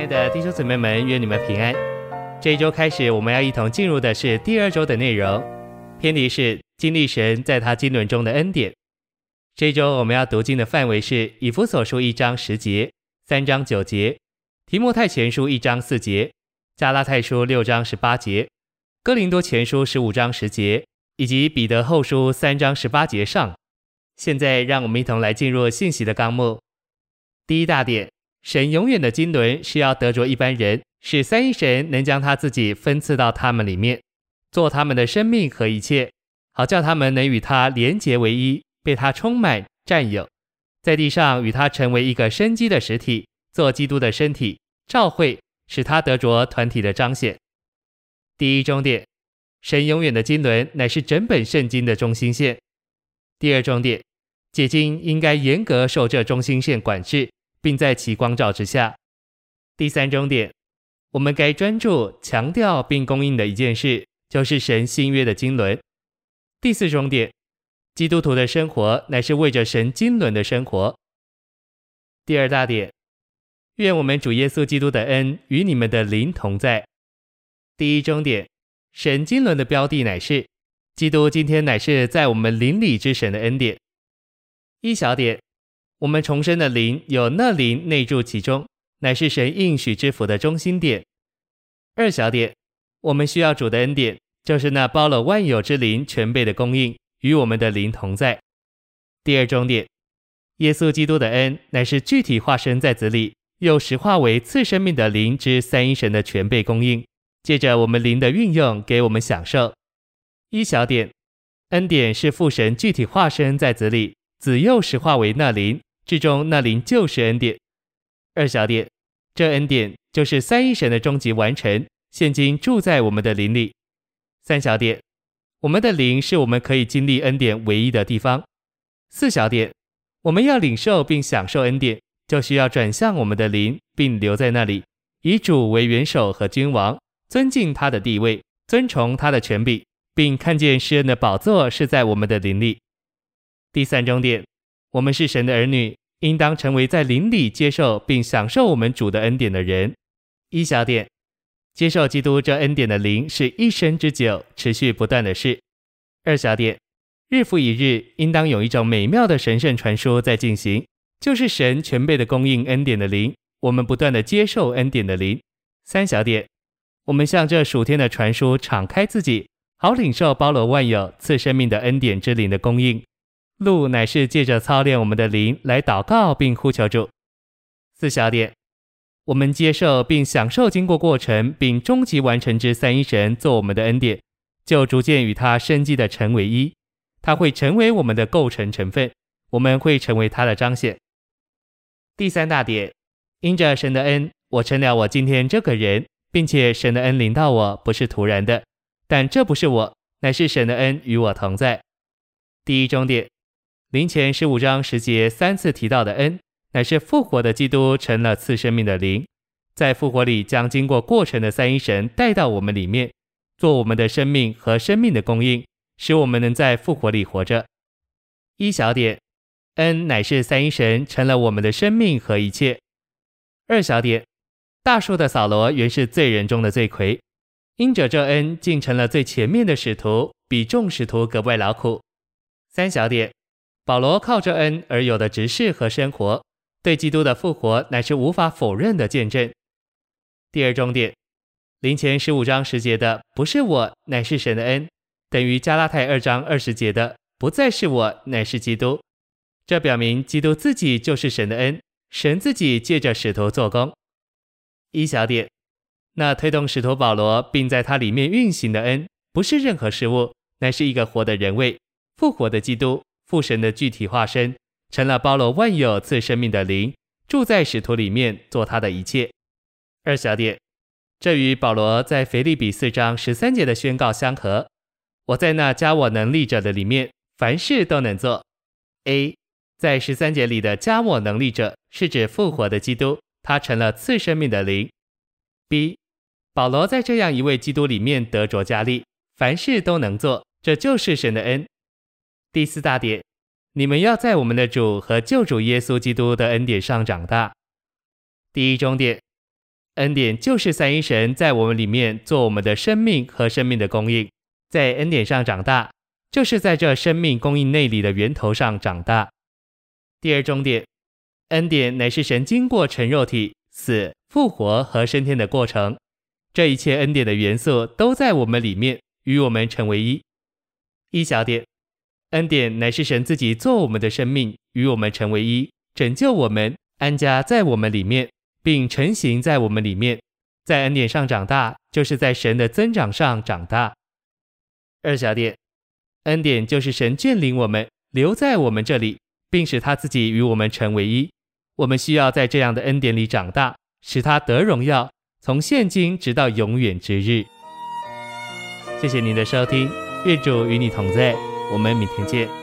亲爱的弟兄姊妹们，愿你们平安。这一周开始，我们要一同进入的是第二周的内容，篇题是经历神在他经纶中的恩典。这一周我们要读经的范围是以弗所书一章十节、三章九节、提摩太前书一章四节、加拉太书六章十八节、哥林多前书十五章十节，以及彼得后书三章十八节上。现在让我们一同来进入信息的纲目。第一大点。神永远的经纶是要得着一般人，使三一神能将他自己分赐到他们里面，做他们的生命和一切，好叫他们能与他连结为一，被他充满占有，在地上与他成为一个生机的实体，做基督的身体，召会，使他得着团体的彰显。第一重点，神永远的经纶乃是整本圣经的中心线。第二重点，解经应该严格受这中心线管制。并在其光照之下。第三终点，我们该专注强调并供应的一件事，就是神新约的经纶。第四终点，基督徒的生活乃是为着神经纶的生活。第二大点，愿我们主耶稣基督的恩与你们的灵同在。第一终点，神经纶的标的乃是基督，今天乃是在我们邻里之神的恩典。一小点。我们重生的灵有那灵内住其中，乃是神应许之福的中心点。二小点，我们需要主的恩典，就是那包了万有之灵全备的供应，与我们的灵同在。第二重点，耶稣基督的恩乃是具体化身在子里，又实化为赐生命的灵之三一神的全备供应，借着我们灵的运用给我们享受。一小点，恩典是父神具体化身在子里，子又实化为那灵。至终那灵就是恩典。二小点，这恩典就是三一神的终极完成，现今住在我们的灵里。三小点，我们的灵是我们可以经历恩典唯一的地方。四小点，我们要领受并享受恩典，就需要转向我们的灵，并留在那里，以主为元首和君王，尊敬他的地位，尊崇他的权柄，并看见施恩的宝座是在我们的灵里。第三终点，我们是神的儿女。应当成为在灵里接受并享受我们主的恩典的人。一小点，接受基督这恩典的灵是一生之久、持续不断的事。二小点，日复一日，应当有一种美妙的神圣传输在进行，就是神全备的供应恩典的灵，我们不断的接受恩典的灵。三小点，我们向这属天的传输敞开自己，好领受包罗万有赐生命的恩典之灵的供应。路乃是借着操练我们的灵来祷告并呼求主。四小点，我们接受并享受经过过程并终极完成之三一神做我们的恩典，就逐渐与他生机的成为一。他会成为我们的构成成分，我们会成为他的彰显。第三大点，因着神的恩，我成了我今天这个人，并且神的恩临到我不是突然的，但这不是我，乃是神的恩与我同在。第一终点。灵前十五章十节三次提到的恩，乃是复活的基督成了赐生命的灵，在复活里将经过过程的三一神带到我们里面，做我们的生命和生命的供应，使我们能在复活里活着。一小点，恩乃是三一神成了我们的生命和一切。二小点，大树的扫罗原是罪人中的罪魁，因着这恩竟成了最前面的使徒，比众使徒格外劳苦。三小点。保罗靠着恩而有的执事和生活，对基督的复活乃是无法否认的见证。第二重点，林前十五章十节的不是我，乃是神的恩，等于加拉太二章二十节的不再是我，乃是基督。这表明基督自己就是神的恩，神自己借着使徒做工。一小点，那推动使徒保罗并在他里面运行的恩，不是任何事物，乃是一个活的人位，复活的基督。父神的具体化身，成了包罗万有赐生命的灵，住在使徒里面，做他的一切。二小点，这与保罗在腓立比四章十三节的宣告相合。我在那加我能力者的里面，凡事都能做。A，在十三节里的加我能力者，是指复活的基督，他成了次生命的灵。B，保罗在这样一位基督里面得着加力，凡事都能做，这就是神的恩。第四大点，你们要在我们的主和救主耶稣基督的恩典上长大。第一终点，恩典就是三一神在我们里面做我们的生命和生命的供应，在恩典上长大，就是在这生命供应内里的源头上长大。第二终点，恩典乃是神经过成肉体、死、复活和升天的过程，这一切恩典的元素都在我们里面，与我们成为一。一小点，恩典乃是神自己做我们的生命，与我们成为一，拯救我们，安家在我们里面，并成形在我们里面，在恩典上长大，就是在神的增长上长大。二小点，恩典就是神眷领我们，留在我们这里。并使他自己与我们成为一，我们需要在这样的恩典里长大，使他得荣耀，从现今直到永远之日。谢谢您的收听，愿主与你同在，我们明天见。